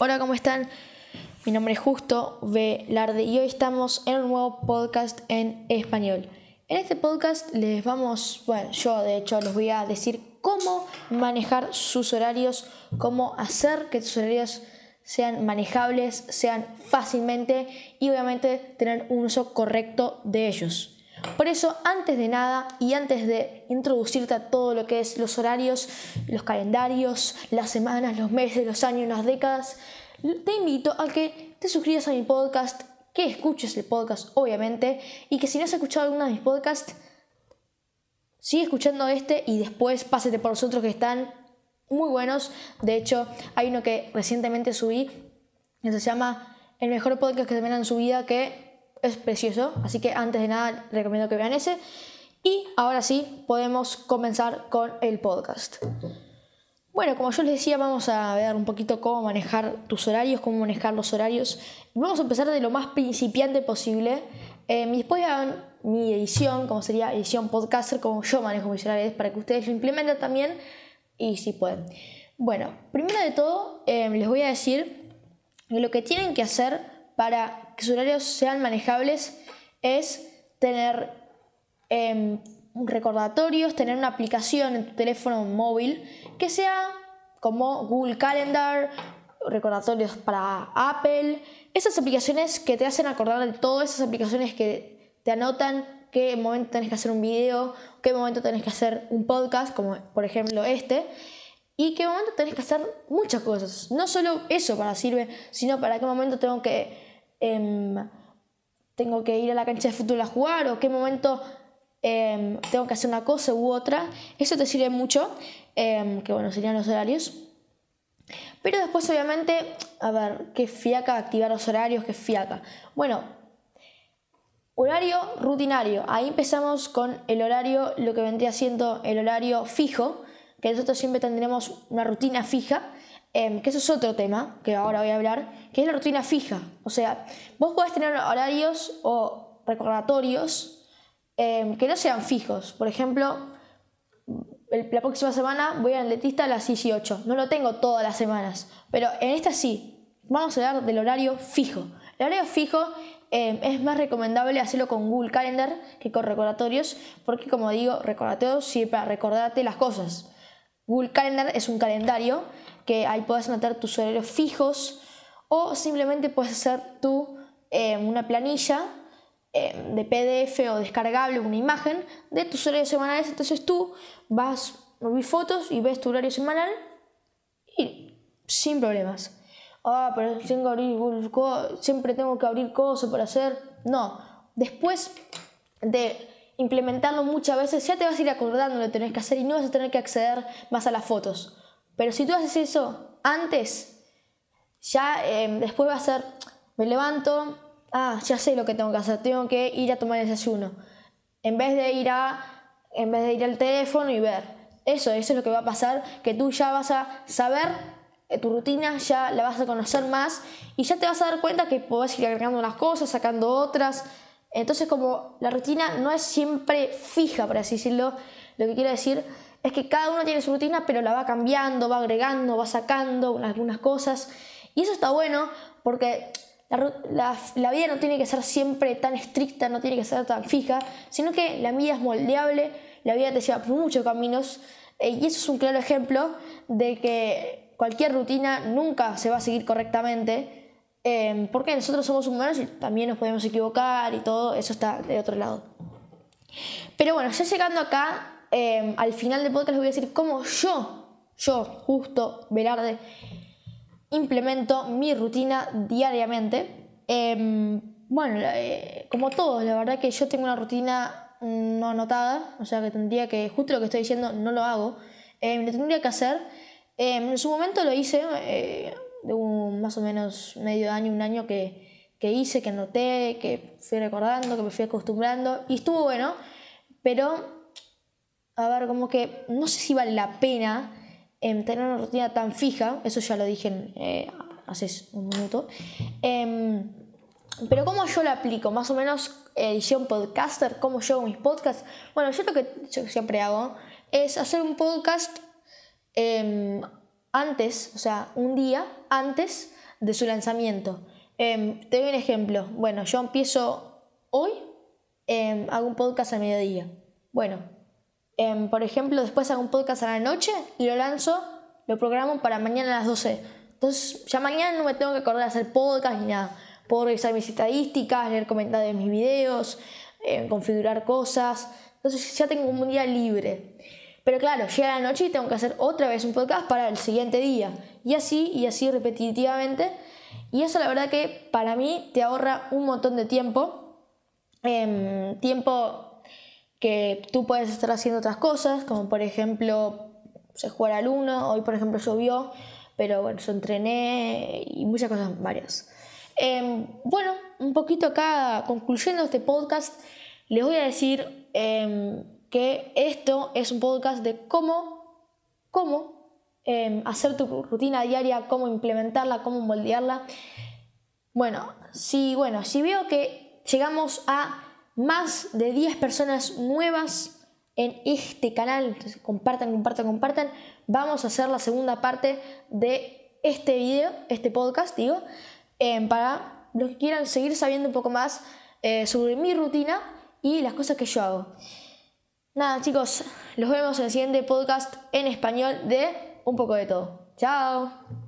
Hola, ¿cómo están? Mi nombre es Justo Velarde y hoy estamos en un nuevo podcast en español. En este podcast les vamos, bueno, yo de hecho les voy a decir cómo manejar sus horarios, cómo hacer que tus horarios sean manejables, sean fácilmente y obviamente tener un uso correcto de ellos. Por eso, antes de nada y antes de introducirte a todo lo que es los horarios, los calendarios, las semanas, los meses, los años, las décadas, te invito a que te suscribas a mi podcast, que escuches el podcast, obviamente, y que si no has escuchado alguno de mis podcasts, sigue escuchando este y después pásate por los otros que están muy buenos. De hecho, hay uno que recientemente subí, que se llama El mejor podcast que se en su vida, que es precioso, así que antes de nada recomiendo que vean ese. Y ahora sí, podemos comenzar con el podcast. Bueno, como yo les decía, vamos a ver un poquito cómo manejar tus horarios, cómo manejar los horarios. Vamos a empezar de lo más principiante posible. Eh, hagan mi edición, como sería edición podcaster, como yo manejo mis horarios, para que ustedes lo implementen también y si pueden. Bueno, primero de todo, eh, les voy a decir lo que tienen que hacer para que sus horarios sean manejables es tener em, recordatorios, tener una aplicación en tu teléfono móvil que sea como Google Calendar, recordatorios para Apple, esas aplicaciones que te hacen acordar de todo, esas aplicaciones que te anotan qué momento tenés que hacer un video, qué momento tenés que hacer un podcast, como por ejemplo este, y qué momento tenés que hacer muchas cosas. No solo eso para sirve, sino para qué momento tengo que Em, tengo que ir a la cancha de fútbol a jugar o qué momento em, tengo que hacer una cosa u otra. Eso te sirve mucho, em, que bueno, serían los horarios. Pero después obviamente, a ver, qué fiaca activar los horarios, qué fiaca. Bueno, horario rutinario. Ahí empezamos con el horario, lo que vendría siendo el horario fijo, que nosotros siempre tendremos una rutina fija Em, que eso es otro tema que ahora voy a hablar, que es la rutina fija. O sea, vos podés tener horarios o recordatorios em, que no sean fijos. Por ejemplo, la próxima semana voy al dentista a las 18. No lo tengo todas las semanas, pero en esta sí. Vamos a hablar del horario fijo. El horario fijo em, es más recomendable hacerlo con Google Calendar que con recordatorios, porque como digo, recordatorios sirve para recordarte las cosas. Google Calendar es un calendario que ahí puedes anotar tus horarios fijos o simplemente puedes hacer tú eh, una planilla eh, de PDF o descargable, una imagen de tus horarios semanales. Entonces tú vas a abrir fotos y ves tu horario semanal y sin problemas. Ah, pero tengo abrir, siempre tengo que abrir cosas para hacer. No, después de implementarlo muchas veces ya te vas a ir acordando lo que tenés que hacer y no vas a tener que acceder más a las fotos. Pero si tú haces eso antes, ya em, después va a ser, me levanto, ah, ya sé lo que tengo que hacer, tengo que ir a tomar el desayuno. En vez de ir a, en vez de ir al teléfono y ver. Eso, eso es lo que va a pasar, que tú ya vas a saber eh, tu rutina, ya la vas a conocer más y ya te vas a dar cuenta que puedes ir agregando unas cosas, sacando otras. Entonces como la rutina no es siempre fija, por así decirlo, lo que quiero decir es que cada uno tiene su rutina, pero la va cambiando, va agregando, va sacando algunas cosas. Y eso está bueno porque la, vida no tiene que ser siempre tan estricta, no tiene que ser tan fija, sino que la vida es moldeable, la vida te lleva por muchos caminos. Eh, y eso es un claro ejemplo de que cualquier rutina nunca se va a seguir correctamente, eh, porque nosotros somos humanos y también nos podemos equivocar y todo, eso está de otro lado. Pero bueno, ya llegando acá Em, al final del podcast les voy a decir cómo yo, yo, justo Velarde, implemento mi rutina diariamente. Em, bueno, eh, como todos, la verdad que yo tengo una rutina no anotada, o sea que tendría que, justo lo que estoy diciendo, no lo hago. Eh, lo tendría que hacer. en su momento lo hice, eh, de un más o menos medio año, un año que, que hice, que anoté, que fui recordando, que me fui acostumbrando, y estuvo bueno, pero a ver, como que no sé si vale la pena em, tener una rutina tan fija, eso ya lo dije eh, hace un minuto, em, pero ¿cómo yo lo aplico? Más o menos edición podcaster, ¿cómo yo hago mis podcasts? Bueno, yo lo que siempre hago es hacer un podcast em, antes, o sea, un día antes de su lanzamiento. Te doy un ejemplo. Bueno, yo empiezo hoy, hago un podcast a mediodía. Bueno, em, por ejemplo, después hago un podcast a la noche y lo lanzo, lo programo para mañana a las 12. Entonces, ya mañana no me tengo que acordar de hacer podcast ni nada. Puedo revisar mis estadísticas, leer comentarios de mis videos, configurar cosas. Entonces, ya tengo un día libre. Pero claro, llega la noche y tengo que hacer otra vez un podcast para el siguiente día. Y así, y así repetitivamente y eso la verdad que para mí te ahorra un montón de tiempo. Em, tiempo que tú puedes estar haciendo otras cosas, como por ejemplo se jugar al uno, hoy por ejemplo llovió, pero bueno, yo entrené y muchas cosas varias. Em, bueno, un poquito acá concluyendo este podcast, les voy a decir em, que esto es un podcast de cómo, cómo Em, hacer tu rutina diaria, cómo implementarla, cómo moldearla. Bueno, si, bueno, si veo que llegamos a más de 10 personas nuevas en este canal, compartan, compartan, compartan, vamos a hacer la segunda parte de este video, este podcast, digo, em, para los que quieran seguir sabiendo un poco más eh, sobre mi rutina y las cosas que yo hago. Nada, chicos, los vemos en el siguiente podcast en español de un poco de todo. Chao.